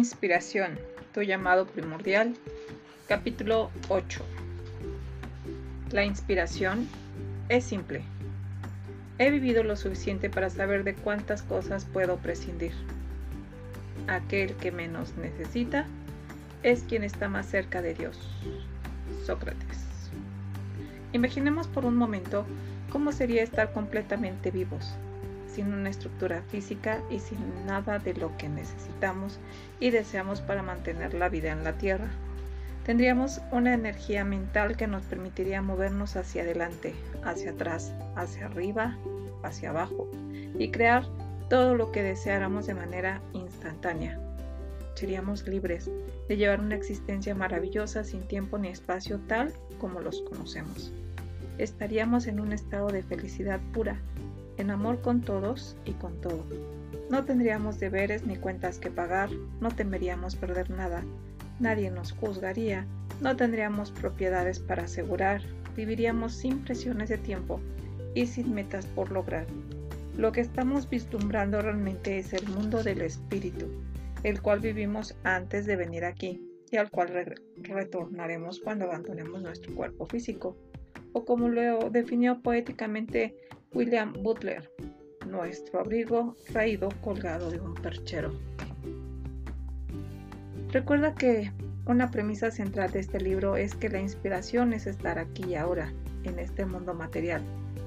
Inspiración, tu llamado primordial. Capítulo 8. La inspiración es simple. He vivido lo suficiente para saber de cuántas cosas puedo prescindir. Aquel que menos necesita es quien está más cerca de Dios. Sócrates. Imaginemos por un momento cómo sería estar completamente vivos, sin una estructura física y sin nada de lo que necesitamos y deseamos para mantener la vida en la Tierra. Tendríamos una energía mental que nos permitiría movernos hacia adelante, hacia atrás, hacia arriba, hacia abajo y crear todo lo que deseáramos de manera instantánea. Seríamos libres de llevar una existencia maravillosa sin tiempo ni espacio tal como los conocemos. Estaríamos en un estado de felicidad pura, en amor con todos y con todo. No tendríamos deberes ni cuentas que pagar, no temeríamos perder nada, nadie nos juzgaría, no tendríamos propiedades para asegurar, viviríamos sin presiones de tiempo y sin metas por lograr. Lo que estamos vislumbrando realmente es el mundo del espíritu, el cual vivimos antes de venir aquí y al cual retornaremos cuando abandonemos nuestro cuerpo físico, o como lo definió poéticamente William Butler, nuestro abrigo raído colgado de un perchero. Recuerda que una premisa central de este libro es que la inspiración es estar aquí y ahora, en este mundo material,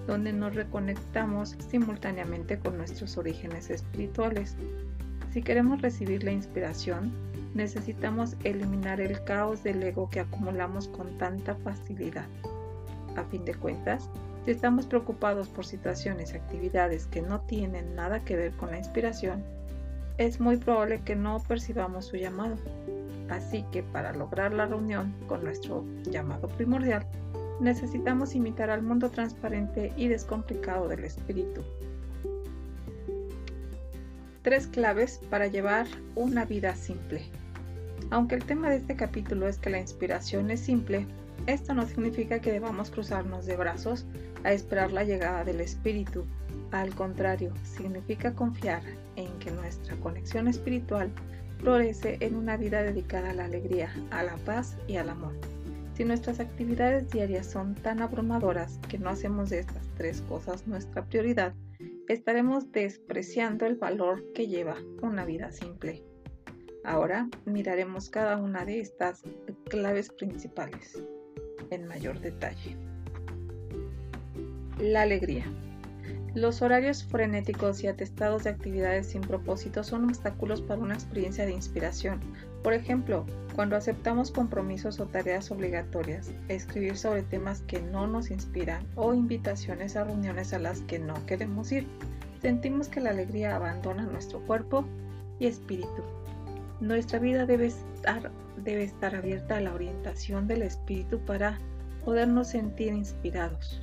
donde nos reconectamos simultáneamente con nuestros orígenes espirituales. Si queremos recibir la inspiración, necesitamos eliminar el caos del ego que acumulamos con tanta facilidad. A fin de cuentas, si estamos preocupados por situaciones y actividades que no tienen nada que ver con la inspiración, es muy probable que no percibamos su llamado. Así que para lograr la reunión con nuestro llamado primordial, necesitamos imitar al mundo transparente y descomplicado del espíritu. Tres claves para llevar una vida simple. Aunque el tema de este capítulo es que la inspiración es simple, esto no significa que debamos cruzarnos de brazos a esperar la llegada del Espíritu. Al contrario, significa confiar en que nuestra conexión espiritual florece en una vida dedicada a la alegría, a la paz y al amor. Si nuestras actividades diarias son tan abrumadoras que no hacemos de estas tres cosas nuestra prioridad, estaremos despreciando el valor que lleva una vida simple. Ahora miraremos cada una de estas claves principales en mayor detalle. La alegría. Los horarios frenéticos y atestados de actividades sin propósito son obstáculos para una experiencia de inspiración. Por ejemplo, cuando aceptamos compromisos o tareas obligatorias, escribir sobre temas que no nos inspiran o invitaciones a reuniones a las que no queremos ir, sentimos que la alegría abandona nuestro cuerpo y espíritu. Nuestra vida debe estar, abierta a la orientación del espíritu para podernos sentir inspirados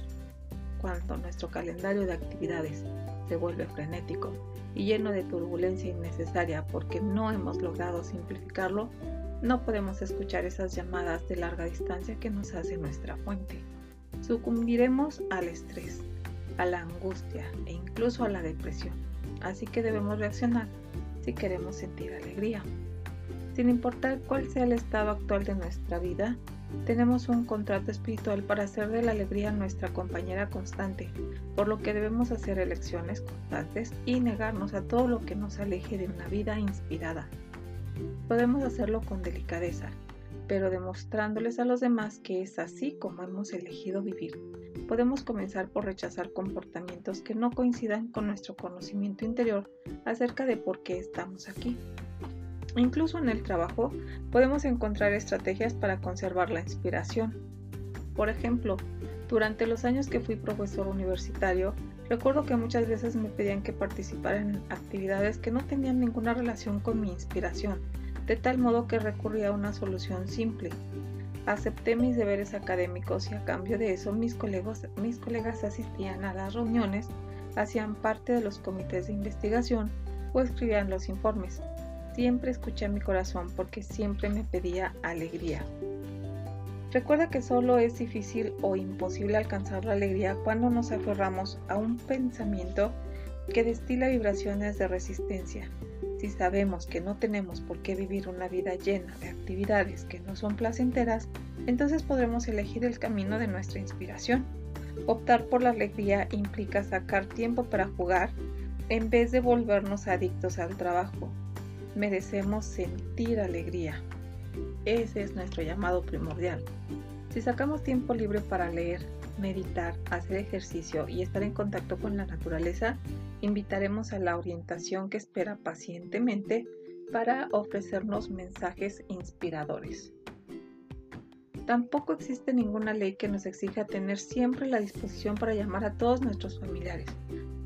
cuando nuestro calendario de actividades se vuelve frenético y lleno de turbulencia innecesaria porque no hemos logrado simplificarlo, no podemos escuchar esas llamadas de larga distancia que nos hace nuestra fuente. Sucumbiremos al estrés, a la angustia e incluso a la depresión. Así que debemos reaccionar si queremos sentir alegría. Sin importar cuál sea el estado actual de nuestra vida, tenemos un contrato espiritual para hacer de la alegría nuestra compañera constante, por lo que debemos hacer elecciones constantes y negarnos a todo lo que nos aleje de una vida inspirada. Podemos hacerlo con delicadeza, pero demostrándoles a los demás que es así como hemos elegido vivir. Podemos comenzar por rechazar comportamientos que no coincidan con nuestro conocimiento interior acerca de por qué estamos aquí. Incluso en el trabajo podemos encontrar estrategias para conservar la inspiración. Por ejemplo, durante los años que fui profesor universitario, recuerdo que muchas veces me pedían que participara en actividades que no tenían ninguna relación con mi inspiración, de tal modo que recurría a una solución simple. Acepté mis deberes académicos y a cambio de eso mis colegas, mis colegas asistían a las reuniones, hacían parte de los comités de investigación o escribían los informes. Siempre escuché mi corazón porque siempre me pedía alegría. Recuerda que solo es difícil o imposible alcanzar la alegría cuando nos aferramos a un pensamiento que destila vibraciones de resistencia. Si sabemos que no tenemos por qué vivir una vida llena de actividades que no son placenteras, entonces podremos elegir el camino de nuestra inspiración. Optar por la alegría implica sacar tiempo para jugar en vez de volvernos adictos al trabajo. Merecemos sentir alegría. Ese es nuestro llamado primordial. Si sacamos tiempo libre para leer, meditar, hacer ejercicio y estar en contacto con la naturaleza, invitaremos a la orientación que espera pacientemente para ofrecernos mensajes inspiradores. Tampoco existe ninguna ley que nos exija tener siempre la disposición para llamar a todos nuestros familiares.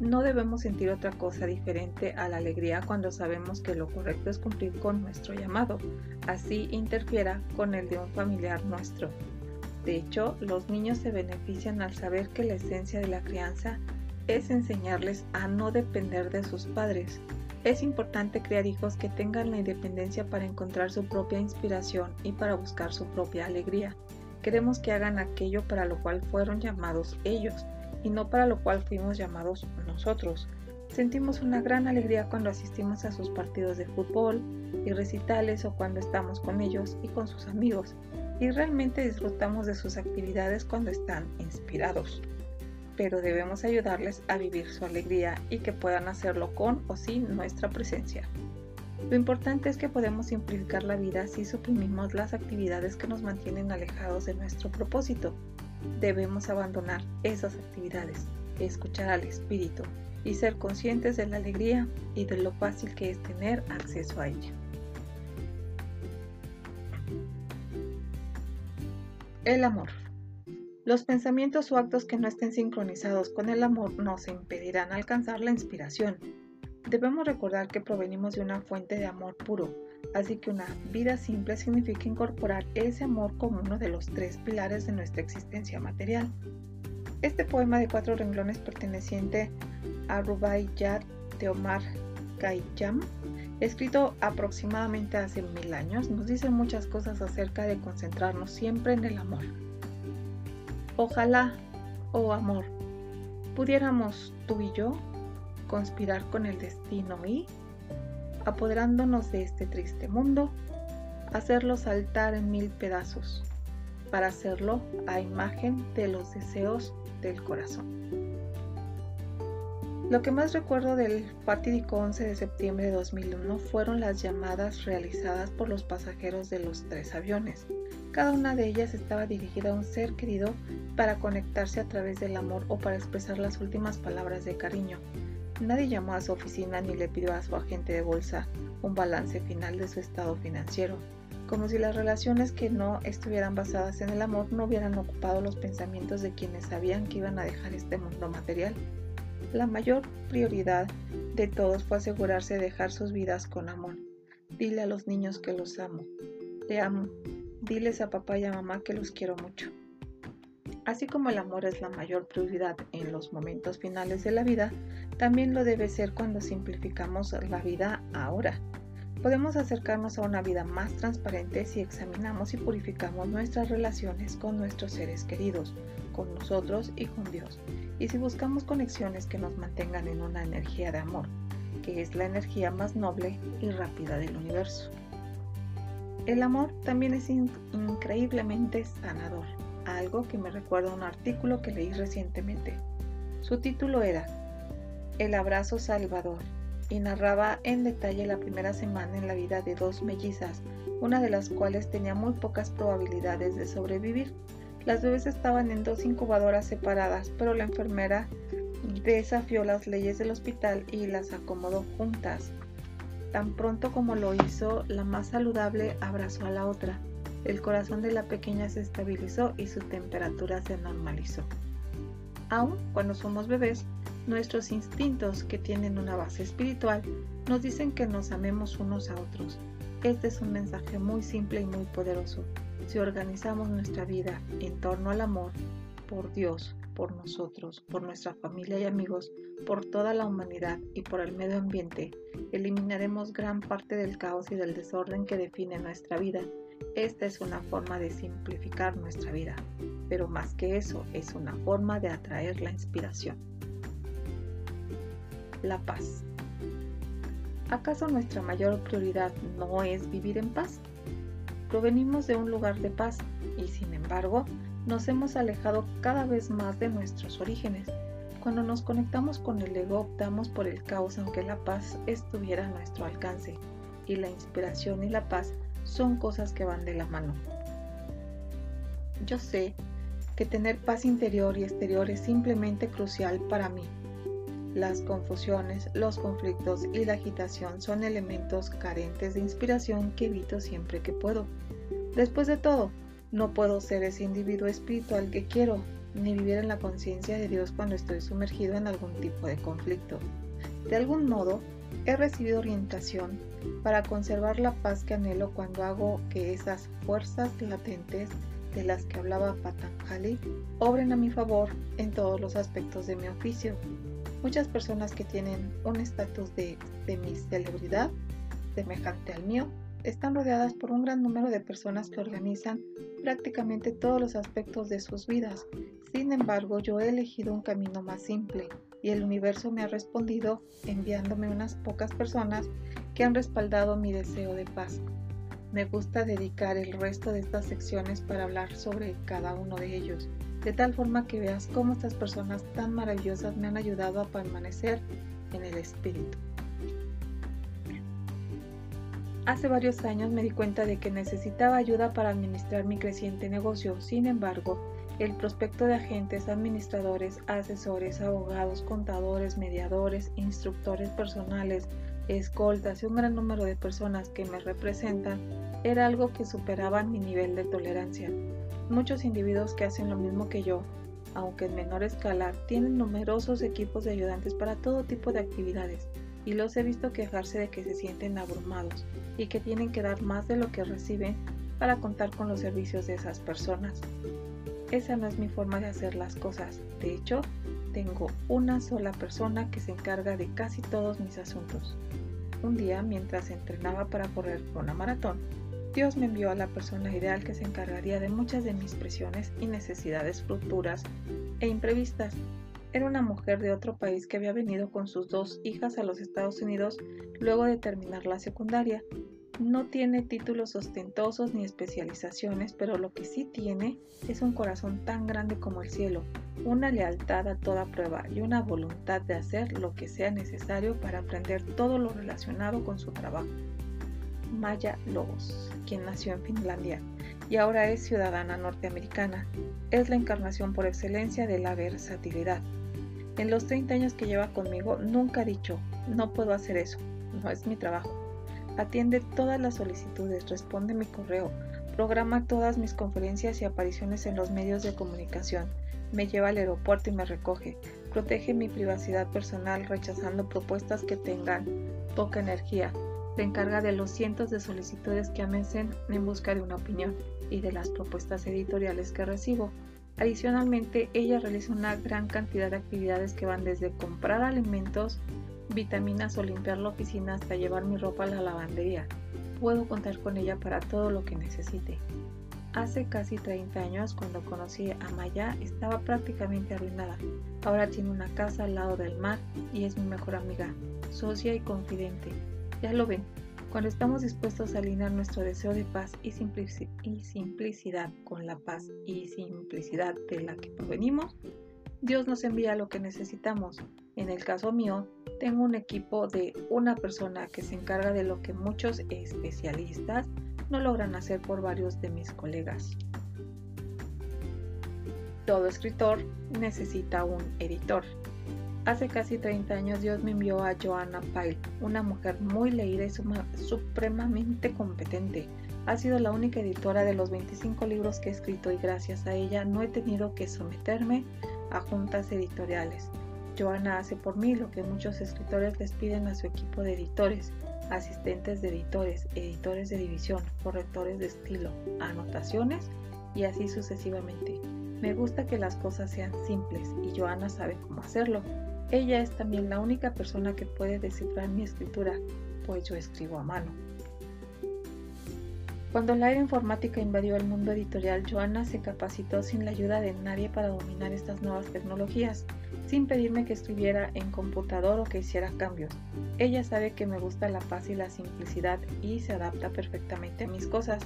No debemos sentir otra cosa diferente a la alegría cuando sabemos que lo correcto es cumplir con nuestro llamado, así interfiera con el de un familiar nuestro. De hecho, los niños se benefician al saber que la esencia de la crianza es enseñarles a no depender de sus padres. Es importante crear hijos que tengan la independencia para encontrar su propia inspiración y para buscar su propia alegría. Queremos que hagan aquello para lo cual fueron llamados ellos y no para lo cual fuimos llamados nosotros. Sentimos una gran alegría cuando asistimos a sus partidos de fútbol y recitales o cuando estamos con ellos y con sus amigos y realmente disfrutamos de sus actividades cuando están inspirados pero debemos ayudarles a vivir su alegría y que puedan hacerlo con o sin nuestra presencia. Lo importante es que podemos simplificar la vida si suprimimos las actividades que nos mantienen alejados de nuestro propósito. Debemos abandonar esas actividades, escuchar al espíritu y ser conscientes de la alegría y de lo fácil que es tener acceso a ella. El amor. Los pensamientos o actos que no estén sincronizados con el amor nos impedirán alcanzar la inspiración. Debemos recordar que provenimos de una fuente de amor puro, así que una vida simple significa incorporar ese amor como uno de los tres pilares de nuestra existencia material. Este poema de cuatro renglones perteneciente a Rubaiyat de Omar Khayyam, escrito aproximadamente hace mil años, nos dice muchas cosas acerca de concentrarnos siempre en el amor. Ojalá, oh amor, pudiéramos tú y yo conspirar con el destino y, apoderándonos de este triste mundo, hacerlo saltar en mil pedazos, para hacerlo a imagen de los deseos del corazón. Lo que más recuerdo del fatídico 11 de septiembre de 2001 fueron las llamadas realizadas por los pasajeros de los tres aviones, cada una de ellas estaba dirigida a un ser querido para conectarse a través del amor o para expresar las últimas palabras de cariño. Nadie llamó a su oficina ni le pidió a su agente de bolsa un balance final de su estado financiero, como si las relaciones que no estuvieran basadas en el amor no hubieran ocupado los pensamientos de quienes sabían que iban a dejar este mundo material. La mayor prioridad de todos fue asegurarse de dejar sus vidas con amor. Dile a los niños que los amo. Te amo, diles a papá y a mamá que los quiero mucho. Así como el amor es la mayor prioridad en los momentos finales de la vida, también lo debe ser cuando simplificamos la vida ahora. Podemos acercarnos a una vida más transparente si examinamos y purificamos nuestras relaciones con nuestros seres queridos, con nosotros y con Dios, y si buscamos conexiones que nos mantengan en una energía de amor, que es la energía más noble y rápida del universo. El amor también es increíblemente sanador, algo que me recuerda a un artículo que leí recientemente. Su título era El abrazo salvador y narraba en detalle la primera semana en la vida de dos mellizas, una de las cuales tenía muy pocas probabilidades de sobrevivir. Las bebés estaban en dos incubadoras separadas, pero la enfermera desafió las leyes del hospital y las acomodó juntas. Tan pronto como lo hizo, la más saludable abrazó a la otra. El corazón de la pequeña se estabilizó y su temperatura se normalizó. Aún cuando somos bebés, nuestros instintos, que tienen una base espiritual, nos dicen que nos amemos unos a otros. Este es un mensaje muy simple y muy poderoso. Si organizamos nuestra vida en torno al amor, por Dios, por nosotros, por nuestra familia y amigos, por toda la humanidad y por el medio ambiente, eliminaremos gran parte del caos y del desorden que define nuestra vida. Esta es una forma de simplificar nuestra vida, pero más que eso, es una forma de atraer la inspiración. La paz. ¿Acaso nuestra mayor prioridad no es vivir en paz? Provenimos de un lugar de paz y sin embargo nos hemos alejado cada vez más de nuestros orígenes. Cuando nos conectamos con el ego optamos por el caos aunque la paz estuviera a nuestro alcance y la inspiración y la paz son cosas que van de la mano. Yo sé que tener paz interior y exterior es simplemente crucial para mí. Las confusiones, los conflictos y la agitación son elementos carentes de inspiración que evito siempre que puedo. Después de todo, no puedo ser ese individuo espiritual que quiero, ni vivir en la conciencia de Dios cuando estoy sumergido en algún tipo de conflicto. De algún modo, he recibido orientación para conservar la paz que anhelo cuando hago que esas fuerzas latentes de las que hablaba Patanjali obren a mi favor en todos los aspectos de mi oficio. Muchas personas que tienen un estatus de, de mi celebridad semejante al mío están rodeadas por un gran número de personas que organizan prácticamente todos los aspectos de sus vidas. Sin embargo, yo he elegido un camino más simple y el universo me ha respondido enviándome unas pocas personas que han respaldado mi deseo de paz. Me gusta dedicar el resto de estas secciones para hablar sobre cada uno de ellos, de tal forma que veas cómo estas personas tan maravillosas me han ayudado a permanecer en el espíritu. Hace varios años me di cuenta de que necesitaba ayuda para administrar mi creciente negocio, sin embargo, el prospecto de agentes, administradores, asesores, abogados, contadores, mediadores, instructores personales, escoltas y un gran número de personas que me representan era algo que superaba mi nivel de tolerancia. Muchos individuos que hacen lo mismo que yo, aunque en menor escala, tienen numerosos equipos de ayudantes para todo tipo de actividades y los he visto quejarse de que se sienten abrumados y que tienen que dar más de lo que reciben para contar con los servicios de esas personas. Esa no es mi forma de hacer las cosas. De hecho, tengo una sola persona que se encarga de casi todos mis asuntos. Un día, mientras entrenaba para correr una maratón, Dios me envió a la persona ideal que se encargaría de muchas de mis presiones y necesidades futuras e imprevistas. Era una mujer de otro país que había venido con sus dos hijas a los Estados Unidos luego de terminar la secundaria no tiene títulos ostentosos ni especializaciones, pero lo que sí tiene es un corazón tan grande como el cielo, una lealtad a toda prueba y una voluntad de hacer lo que sea necesario para aprender todo lo relacionado con su trabajo. Maya Lobos, quien nació en Finlandia y ahora es ciudadana norteamericana, es la encarnación por excelencia de la versatilidad. En los 30 años que lleva conmigo nunca ha dicho, no puedo hacer eso, no es mi trabajo Atiende todas las solicitudes, responde mi correo, programa todas mis conferencias y apariciones en los medios de comunicación, me lleva al aeropuerto y me recoge, protege mi privacidad personal rechazando propuestas que tengan poca energía, se encarga de los cientos de solicitudes que amencen en busca de una opinión y de las propuestas editoriales que recibo. Adicionalmente, ella realiza una gran cantidad de actividades que van desde comprar alimentos vitaminas o limpiar la oficina hasta llevar mi ropa a la lavandería. Puedo contar con ella para todo lo que necesite. Hace casi 30 años, cuando conocí a Maya, estaba prácticamente arruinada. Ahora tiene una casa al lado del mar y es mi mejor amiga, socia y confidente. Ya lo ven, cuando estamos dispuestos a alinear nuestro deseo de paz y, y simplicidad con la paz y simplicidad de la que provenimos, Dios nos envía lo que necesitamos. En el caso mío, tengo un equipo de una persona que se encarga de lo que muchos especialistas no logran hacer por varios de mis colegas. Todo escritor necesita un editor. Hace casi 30 años Dios me envió a Joanna Pyle, una mujer muy leída y supremamente competente. Ha sido la única editora de los 25 libros que he escrito y gracias a ella no he tenido que someterme a juntas editoriales. Joana hace por mí lo que muchos escritores les piden a su equipo de editores, asistentes de editores, editores de división, correctores de estilo, anotaciones y así sucesivamente. Me gusta que las cosas sean simples y Joana sabe cómo hacerlo. Ella es también la única persona que puede descifrar mi escritura, pues yo escribo a mano. Cuando la era informática invadió el mundo editorial, Joana se capacitó sin la ayuda de nadie para dominar estas nuevas tecnologías. Sin pedirme que escribiera en computador o que hiciera cambios. Ella sabe que me gusta la paz y la simplicidad y se adapta perfectamente a mis cosas.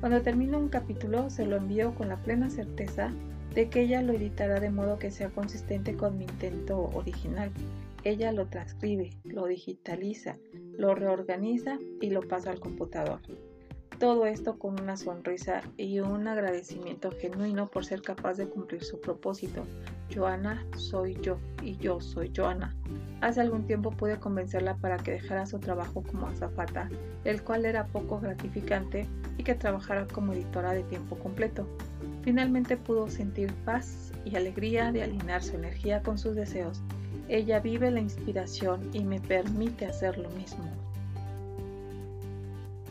Cuando termino un capítulo se lo envío con la plena certeza de que ella lo editará de modo que sea consistente con mi intento original. Ella lo transcribe, lo digitaliza, lo reorganiza y lo pasa al computador. Todo esto con una sonrisa y un agradecimiento genuino por ser capaz de cumplir su propósito. Joana soy yo y yo soy Joana. Hace algún tiempo pude convencerla para que dejara su trabajo como azafata, el cual era poco gratificante, y que trabajara como editora de tiempo completo. Finalmente pudo sentir paz y alegría de alinear su energía con sus deseos. Ella vive la inspiración y me permite hacer lo mismo.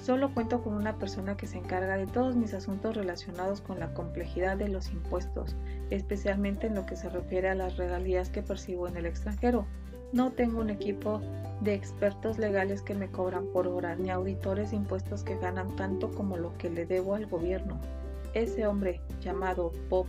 Solo cuento con una persona que se encarga de todos mis asuntos relacionados con la complejidad de los impuestos, especialmente en lo que se refiere a las regalías que percibo en el extranjero. No tengo un equipo de expertos legales que me cobran por hora, ni auditores impuestos que ganan tanto como lo que le debo al gobierno. Ese hombre, llamado Bob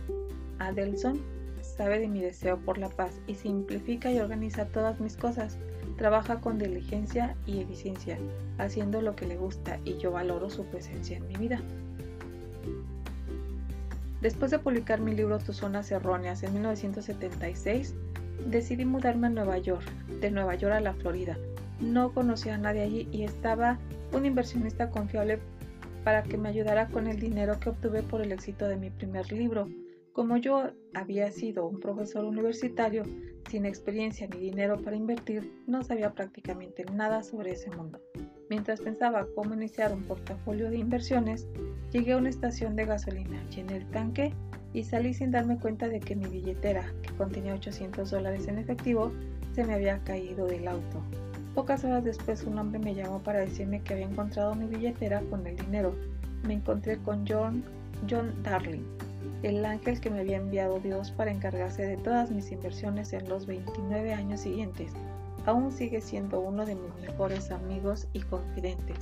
Adelson, sabe de mi deseo por la paz y simplifica y organiza todas mis cosas. Trabaja con diligencia y eficiencia, haciendo lo que le gusta y yo valoro su presencia en mi vida. Después de publicar mi libro Tus zonas erróneas en 1976, decidí mudarme a Nueva York, de Nueva York a la Florida. No conocía a nadie allí y estaba un inversionista confiable para que me ayudara con el dinero que obtuve por el éxito de mi primer libro. Como yo había sido un profesor universitario sin experiencia ni dinero para invertir, no sabía prácticamente nada sobre ese mundo. Mientras pensaba cómo iniciar un portafolio de inversiones, llegué a una estación de gasolina, llené el tanque y salí sin darme cuenta de que mi billetera, que contenía 800 dólares en efectivo, se me había caído del auto. Pocas horas después un hombre me llamó para decirme que había encontrado mi billetera con el dinero. Me encontré con John, John Darling, el ángel que me había enviado Dios para encargarse de todas mis inversiones en los 29 años siguientes. Aún sigue siendo uno de mis mejores amigos y confidentes.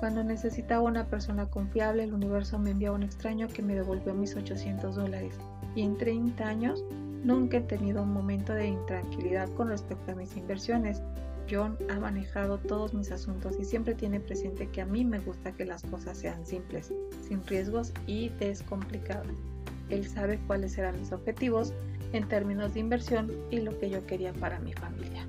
Cuando necesitaba una persona confiable, el universo me envió a un extraño que me devolvió mis 800 dólares. Y en 30 años nunca he tenido un momento de intranquilidad con respecto a mis inversiones. John ha manejado todos mis asuntos y siempre tiene presente que a mí me gusta que las cosas sean simples, sin riesgos y descomplicadas. Él sabe cuáles serán mis objetivos en términos de inversión y lo que yo quería para mi familia.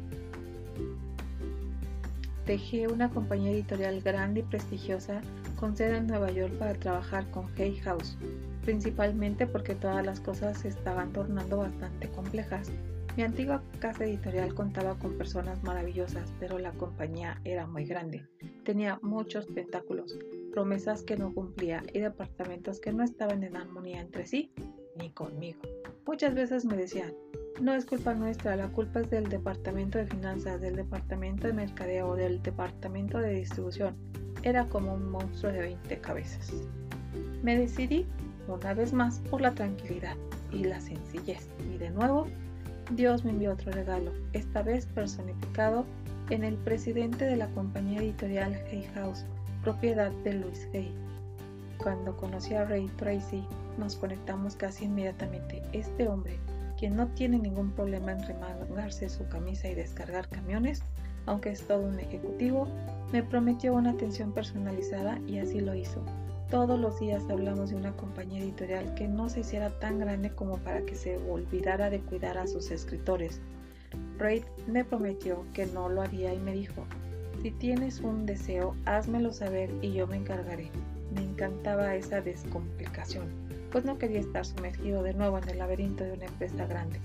Dejé una compañía editorial grande y prestigiosa con sede en Nueva York para trabajar con Hay House, principalmente porque todas las cosas se estaban tornando bastante complejas mi antigua casa editorial contaba con personas maravillosas, pero la compañía era muy grande. Tenía muchos tentáculos, promesas que no cumplía y departamentos que no estaban en armonía entre sí ni conmigo. Muchas veces me decían, no es culpa nuestra, la culpa es del departamento de finanzas, del departamento de mercadeo, del departamento de distribución. Era como un monstruo de 20 cabezas. Me decidí, una vez más, por la tranquilidad y la sencillez, y de nuevo Dios me envió otro regalo, esta vez personificado en el presidente de la compañía editorial Hay House, propiedad de Louis Hay. Cuando conocí a Ray Tracy, nos conectamos casi inmediatamente. Este hombre, quien no tiene ningún problema en remangarse su camisa y descargar camiones, aunque es todo un ejecutivo, me prometió una atención personalizada y así lo hizo. Todos los días hablamos de una compañía editorial que no se hiciera tan grande como para que se olvidara de cuidar a sus escritores. Reid me prometió que no lo haría y me dijo, si tienes un deseo, házmelo saber y yo me encargaré. Me encantaba esa descomplicación, pues no quería estar sumergido de nuevo en el laberinto de una empresa grande.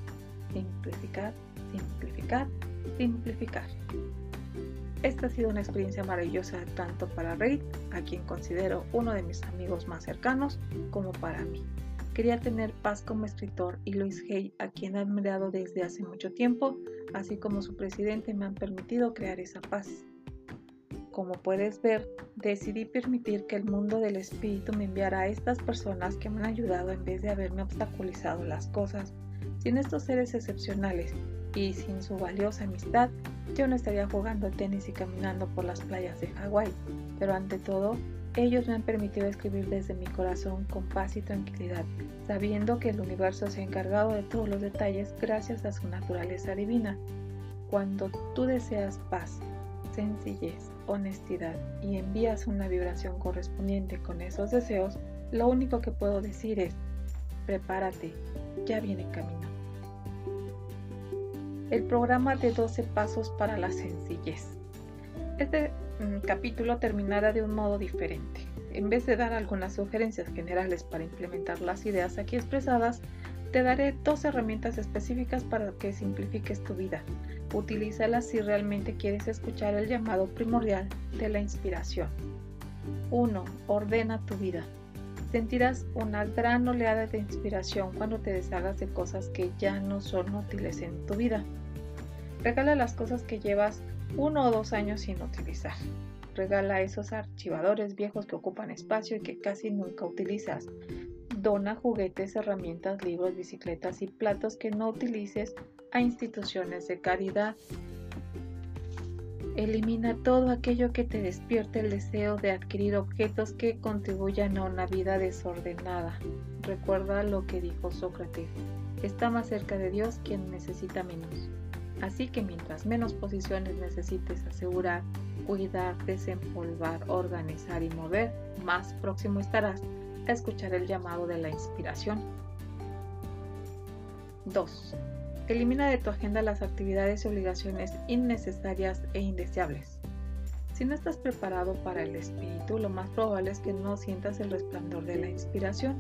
Simplificar, simplificar, simplificar. Esta ha sido una experiencia maravillosa tanto para Reid, a quien considero uno de mis amigos más cercanos, como para mí. Quería tener paz como escritor y Luis Hay, a quien he admirado desde hace mucho tiempo, así como su presidente me han permitido crear esa paz. Como puedes ver, decidí permitir que el mundo del espíritu me enviara a estas personas que me han ayudado en vez de haberme obstaculizado las cosas. Sin estos seres excepcionales y sin su valiosa amistad, yo no estaría jugando tenis y caminando por las playas de Hawái, pero ante todo, Ellos me han permitido escribir desde mi corazón con paz y tranquilidad, sabiendo que el universo se ha encargado de todos los detalles gracias a su naturaleza divina. Cuando tú deseas paz, sencillez, honestidad y envías una vibración correspondiente con esos deseos, lo único que puedo decir es, prepárate, ya viene camino. El programa de 12 pasos para la sencillez. Este mm, capítulo terminará de un modo diferente. En vez de dar algunas sugerencias generales para implementar las ideas aquí expresadas, te daré dos herramientas específicas para que simplifiques tu vida. Utilízalas si realmente quieres escuchar el llamado primordial de la inspiración. 1. Ordena tu vida. Sentirás una gran oleada de inspiración cuando te deshagas de cosas que ya no son útiles en tu vida. Regala las cosas que llevas uno o dos años sin utilizar. Regala esos archivadores viejos que ocupan espacio y que casi nunca utilizas. Dona juguetes, herramientas, libros, bicicletas y platos que no utilices a instituciones de caridad. Elimina todo aquello que te despierte el deseo de adquirir objetos que contribuyan a una vida desordenada. Recuerda lo que dijo Sócrates. Está más cerca de Dios quien necesita menos. Así que mientras menos posiciones necesites asegurar, cuidar, desempolvar, organizar y mover, más próximo estarás a escuchar el llamado de la inspiración. 2. Elimina de tu agenda las actividades y obligaciones innecesarias e indeseables. Si no estás preparado para el espíritu, lo más probable es que no sientas el resplandor de la inspiración.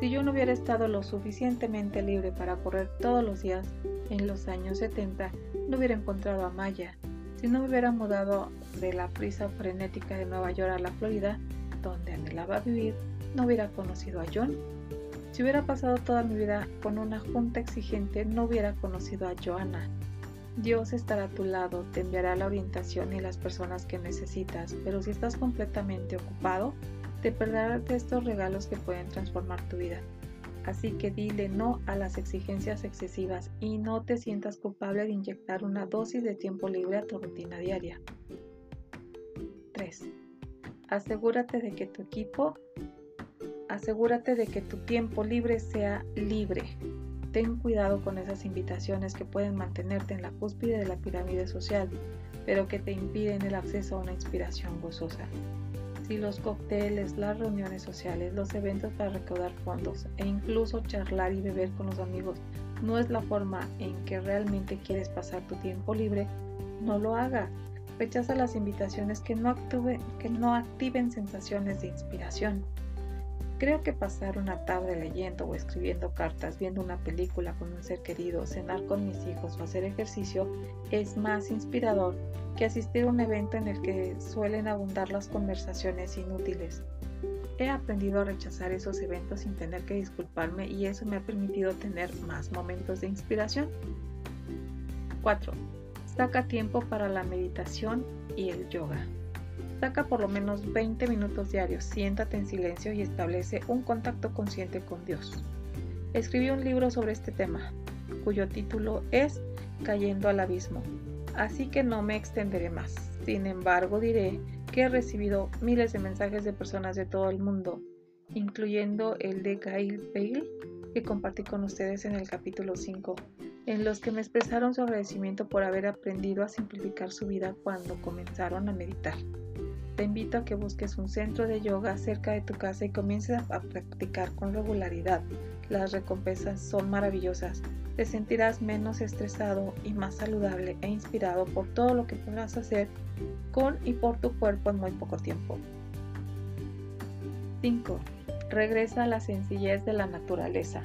Si yo no hubiera estado lo suficientemente libre para correr todos los días, en los años 70 no hubiera encontrado a Maya. Si no me hubiera mudado de la prisa frenética de Nueva York a la Florida, donde anhelaba vivir, no hubiera conocido a John. Si hubiera pasado toda mi vida con una junta exigente, no hubiera conocido a Joanna. Dios estará a tu lado, te enviará la orientación y las personas que necesitas, pero si estás completamente ocupado, te perderás de estos regalos que pueden transformar tu vida. Así que dile no a las exigencias excesivas y no te sientas culpable de inyectar una dosis de tiempo libre a tu rutina diaria. 3. Asegúrate de que tu equipo, asegúrate de que tu tiempo libre sea libre. Ten cuidado con esas invitaciones que pueden mantenerte en la cúspide de la pirámide social, pero que te impiden el acceso a una inspiración gozosa y los cócteles, las reuniones sociales, los eventos para recaudar fondos e incluso charlar y beber con los amigos no es la forma en que realmente quieres pasar tu tiempo libre, no lo hagas. Rechaza las invitaciones que no activen sensaciones de inspiración. Creo que pasar una tarde leyendo o escribiendo cartas, viendo una película con un ser querido, cenar con mis hijos o hacer ejercicio es más inspirador que asistir a un evento en el que suelen abundar las conversaciones inútiles. He aprendido a rechazar esos eventos sin tener que disculparme y eso me ha permitido tener más momentos de inspiración. 4. Saca tiempo para la meditación y el yoga. Saca por lo menos 20 minutos diarios, siéntate en silencio y establece un contacto consciente con Dios. Escribí un libro sobre este tema, cuyo título es Cayendo al Abismo, así que no me extenderé más. Sin embargo, diré que he recibido miles de mensajes de personas de todo el mundo, incluyendo el de Gail Bale, que compartí con ustedes en el capítulo 5, en los que me expresaron su agradecimiento por haber aprendido a simplificar su vida cuando comenzaron a meditar. Te invito a que busques un centro de yoga cerca de tu casa y comiences a practicar con regularidad. Las recompensas son maravillosas. Te sentirás menos estresado y más saludable e inspirado por todo lo que podrás hacer con y por tu cuerpo en muy poco tiempo. 5. Regresa a la sencillez de la naturaleza.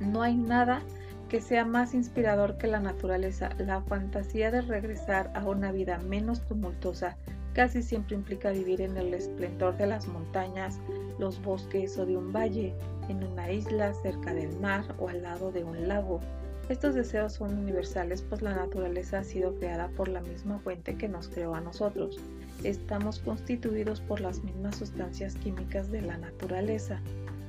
No hay nada que sea más inspirador que la naturaleza. La fantasía de regresar a una vida menos tumultuosa casi siempre implica vivir en el esplendor de las montañas, los bosques o de un valle, en una isla cerca del mar o al lado de un lago. Estos deseos son universales pues la naturaleza ha sido creada por la misma fuente que nos creó a nosotros. Estamos constituidos por las mismas sustancias químicas de la naturaleza.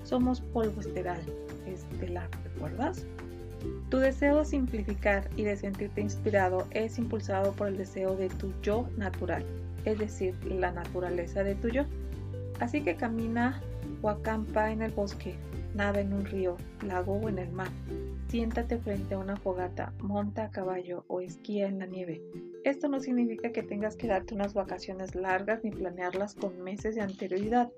Somos polvo estelar, estelar, ¿recuerdas? Tu deseo de simplificar y de sentirte inspirado es impulsado por el deseo de tu yo natural. es decir, la naturaleza de tu yo. Así que camina o acampa en el bosque, nada en un río, lago o en el mar. Siéntate frente a una fogata, monta a caballo o esquía en la nieve. Esto no significa que tengas que darte unas vacaciones largas ni planearlas con meses de anterioridad.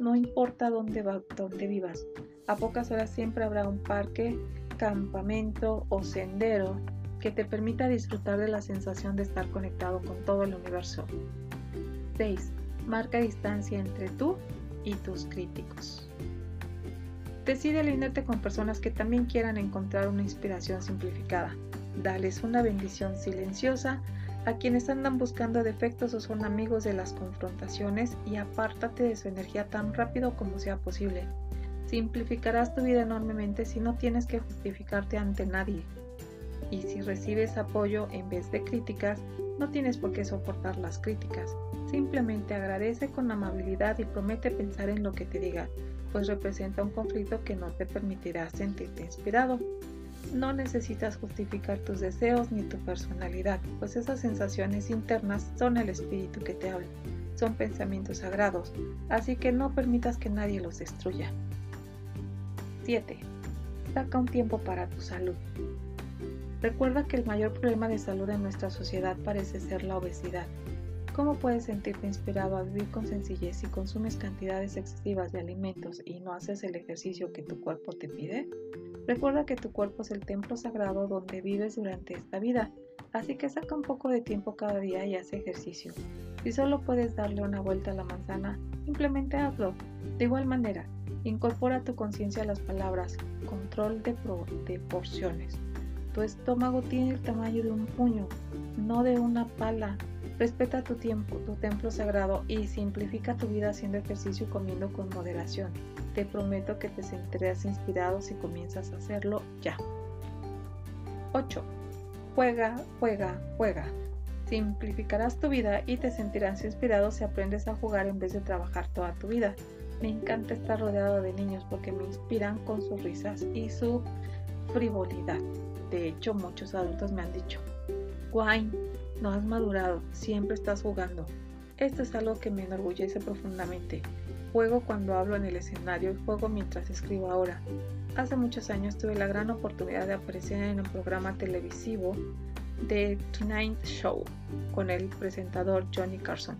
No importa dónde, va, dónde vivas. A pocas horas siempre habrá un parque, campamento o sendero que te permita disfrutar de la sensación de estar conectado con todo el universo. 6. Marca distancia entre tú y tus críticos. Decide alinearte con personas que también quieran encontrar una inspiración simplificada. Dales una bendición silenciosa a quienes andan buscando defectos o son amigos de las confrontaciones y apártate de su energía tan rápido como sea posible. Simplificarás tu vida enormemente si no tienes que justificarte ante nadie. Y si recibes apoyo en vez de críticas, no tienes por qué soportar las críticas. Simplemente agradece con amabilidad y promete pensar en lo que te diga, pues representa un conflicto que no te permitirá sentirte inspirado. No necesitas justificar tus deseos ni tu personalidad, pues esas sensaciones internas son el espíritu que te habla, son pensamientos sagrados, así que no permitas que nadie los destruya. 7. Saca un tiempo para tu salud. Recuerda que el mayor problema de salud en nuestra sociedad parece ser la obesidad. ¿Cómo puedes sentirte inspirado a vivir con sencillez si consumes cantidades excesivas de alimentos y no haces el ejercicio que tu cuerpo te pide? Recuerda que tu cuerpo es el templo sagrado donde vives durante esta vida, así que saca un poco de tiempo cada día y haz ejercicio. Si solo puedes darle una vuelta a la manzana, simplemente hazlo. De igual manera, incorpora tu conciencia a las palabras control de, de porciones. Tu estómago tiene el tamaño de un puño, no de una pala. Respeta tu tiempo, tu templo sagrado y simplifica tu vida haciendo ejercicio y comiendo con moderación. Te prometo que te sentirás inspirado si comienzas a hacerlo ya. 8. Juega, juega, juega. Simplificarás tu vida y te sentirás inspirado si aprendes a jugar en vez de trabajar toda tu vida. Me encanta estar rodeado de niños porque me inspiran con sus risas y su frivolidad. De hecho, muchos adultos me han dicho, Wayne, no has madurado, siempre estás jugando. Esto es algo que me enorgullece profundamente. Juego cuando hablo en el escenario y juego mientras escribo ahora. Hace muchos años tuve la gran oportunidad de aparecer en un programa televisivo de Tonight Show con el presentador Johnny Carson.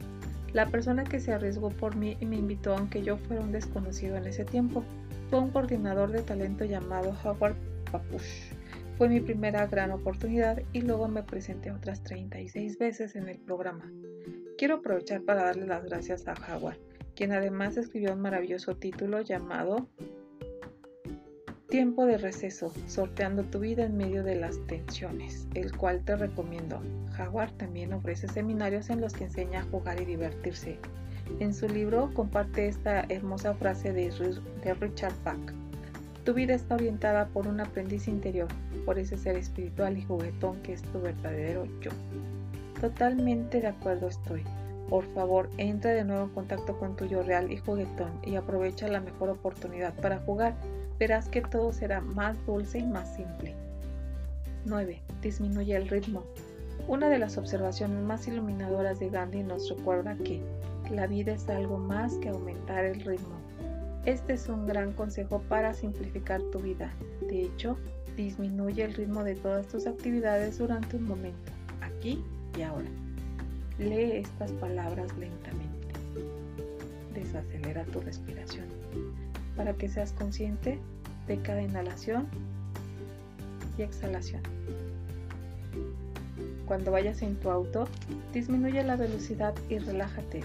La persona que se arriesgó por mí y me invitó aunque yo fuera un desconocido en ese tiempo fue un coordinador de talento llamado Howard Papush. Fue mi primera gran oportunidad y luego me presenté otras 36 veces en el programa. Quiero aprovechar para darle las gracias a Howard quien además escribió un maravilloso título llamado Tiempo de receso, sorteando tu vida en medio de las tensiones, el cual te recomiendo. Howard también ofrece seminarios en los que enseña a jugar y divertirse. En su libro comparte esta hermosa frase de, Richard Bach. Tu vida está orientada por un aprendiz interior, por ese ser espiritual y juguetón que es tu verdadero yo. Totalmente de acuerdo estoy. Por favor, entra de nuevo en contacto con tu yo real y juguetón y aprovecha la mejor oportunidad para jugar. Verás que todo será más dulce y más simple. 9. Disminuye el ritmo. Una de las observaciones más iluminadoras de Gandhi nos recuerda que la vida es algo más que aumentar el ritmo. Este es un gran consejo para simplificar tu vida. De hecho, disminuye el ritmo de todas tus actividades durante un momento, aquí y ahora. Lee estas palabras lentamente. Desacelera tu respiración para que seas consciente de cada inhalación y exhalación. Cuando vayas en tu auto, disminuye la velocidad y relájate.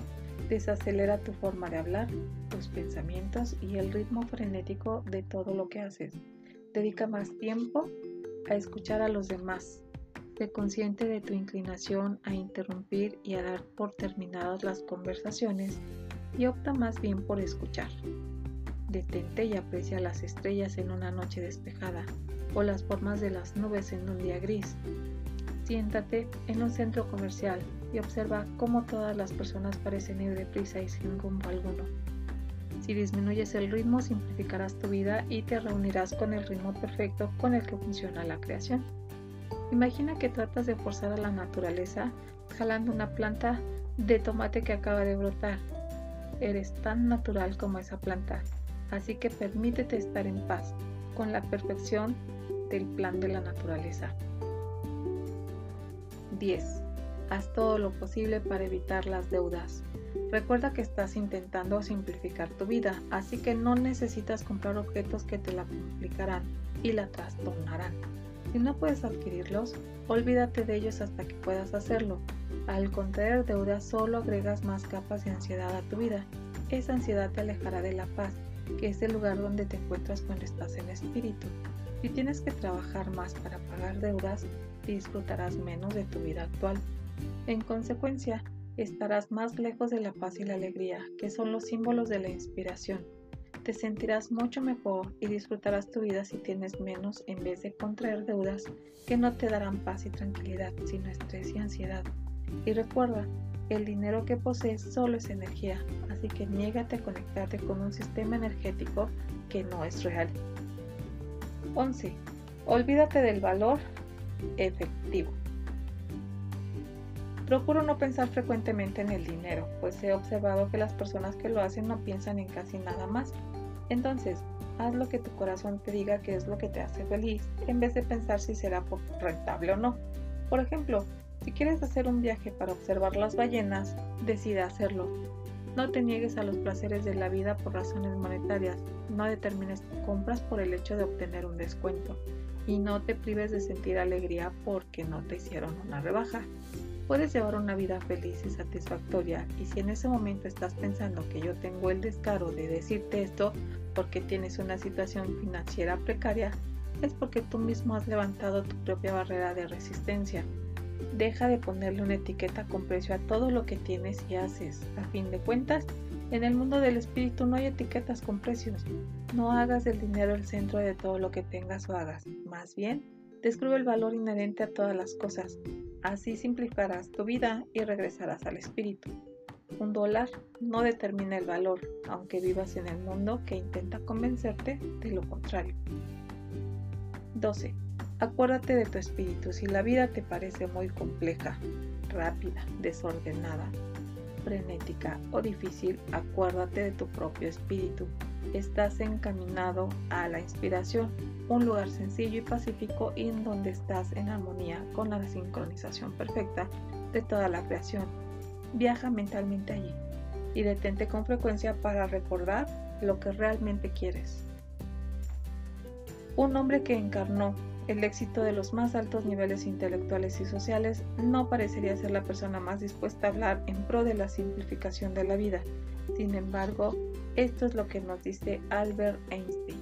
Desacelera tu forma de hablar, tus pensamientos y el ritmo frenético de todo lo que haces. Dedica más tiempo a escuchar a los demás Sé consciente de tu inclinación a interrumpir y a dar por terminadas las conversaciones y opta más bien por escuchar. Detente y aprecia las estrellas en una noche despejada o las formas de las nubes en un día gris. Siéntate en un centro comercial y observa cómo todas las personas parecen ir deprisa y sin rumbo alguno. Si disminuyes el ritmo, simplificarás tu vida y te reunirás con el ritmo perfecto con el que funciona la creación. Imagina que tratas de forzar a la naturaleza jalando una planta de tomate que acaba de brotar. Eres tan natural como esa planta, así que permítete estar en paz con la perfección del plan de la naturaleza. 10. Haz todo lo posible para evitar las deudas. Recuerda que estás intentando simplificar tu vida, así que no necesitas comprar objetos que te la complicarán y la trastornarán. Si no puedes adquirirlos, olvídate de ellos hasta que puedas hacerlo. Al contraer deudas solo agregas más capas de ansiedad a tu vida. Esa ansiedad te alejará de la paz, que es el lugar donde te encuentras cuando estás en espíritu. Si tienes que trabajar más para pagar deudas, disfrutarás menos de tu vida actual. En consecuencia, estarás más lejos de la paz y la alegría, que son los símbolos de la inspiración. Te sentirás mucho mejor y disfrutarás tu vida si tienes menos en vez de contraer deudas que no te darán paz y tranquilidad, sino estrés y ansiedad. Y recuerda, el dinero que posees solo es energía, así que niégate a conectarte con un sistema energético que no es real. 11. Olvídate del valor efectivo. Procuro no pensar frecuentemente en el dinero, pues he observado que las personas que lo hacen no piensan en casi nada más. Entonces, haz lo que tu corazón te diga que es lo que te hace feliz, en vez de pensar si será rentable o no. Por ejemplo, si quieres hacer un viaje para observar las ballenas, decide hacerlo. No te niegues a los placeres de la vida por razones monetarias, no determines compras por el hecho de obtener un descuento y no te prives de sentir alegría porque no te hicieron una rebaja. Puedes llevar una vida feliz y satisfactoria y si en ese momento estás pensando que yo tengo el descaro de decirte esto porque tienes una situación financiera precaria, es porque tú mismo has levantado tu propia barrera de resistencia. Deja de ponerle una etiqueta con precio a todo lo que tienes y haces. A fin de cuentas, en el mundo del espíritu no hay etiquetas con precios. No hagas del dinero el centro de todo lo que tengas o hagas. Más bien, descubre el valor inherente a todas las cosas. Así simplificarás tu vida y regresarás al espíritu. Un dólar no determina el valor, aunque vivas en el mundo que intenta convencerte de lo contrario. 12. Acuérdate de tu espíritu. Si la vida te parece muy compleja, rápida, desordenada, frenética o difícil, acuérdate de tu propio espíritu. Estás encaminado a la inspiración, un lugar sencillo y pacífico en donde estás en armonía con la sincronización perfecta de toda la creación. Viaja mentalmente allí y detente con frecuencia para recordar lo que realmente quieres. Un hombre que encarnó el éxito de los más altos niveles intelectuales y sociales no parecería ser la persona más dispuesta a hablar en pro de la simplificación de la vida. Sin embargo, esto es lo que nos dice Albert Einstein.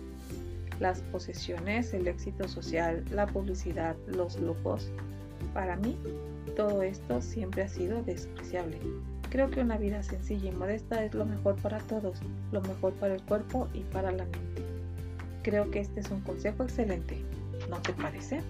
Las posesiones, el éxito social, la publicidad, los lujos. Para mí, todo esto siempre ha sido despreciable. Creo que una vida sencilla y modesta es lo mejor para todos, lo mejor para el cuerpo y para la mente. Creo que este es un consejo excelente. ¿No te parece?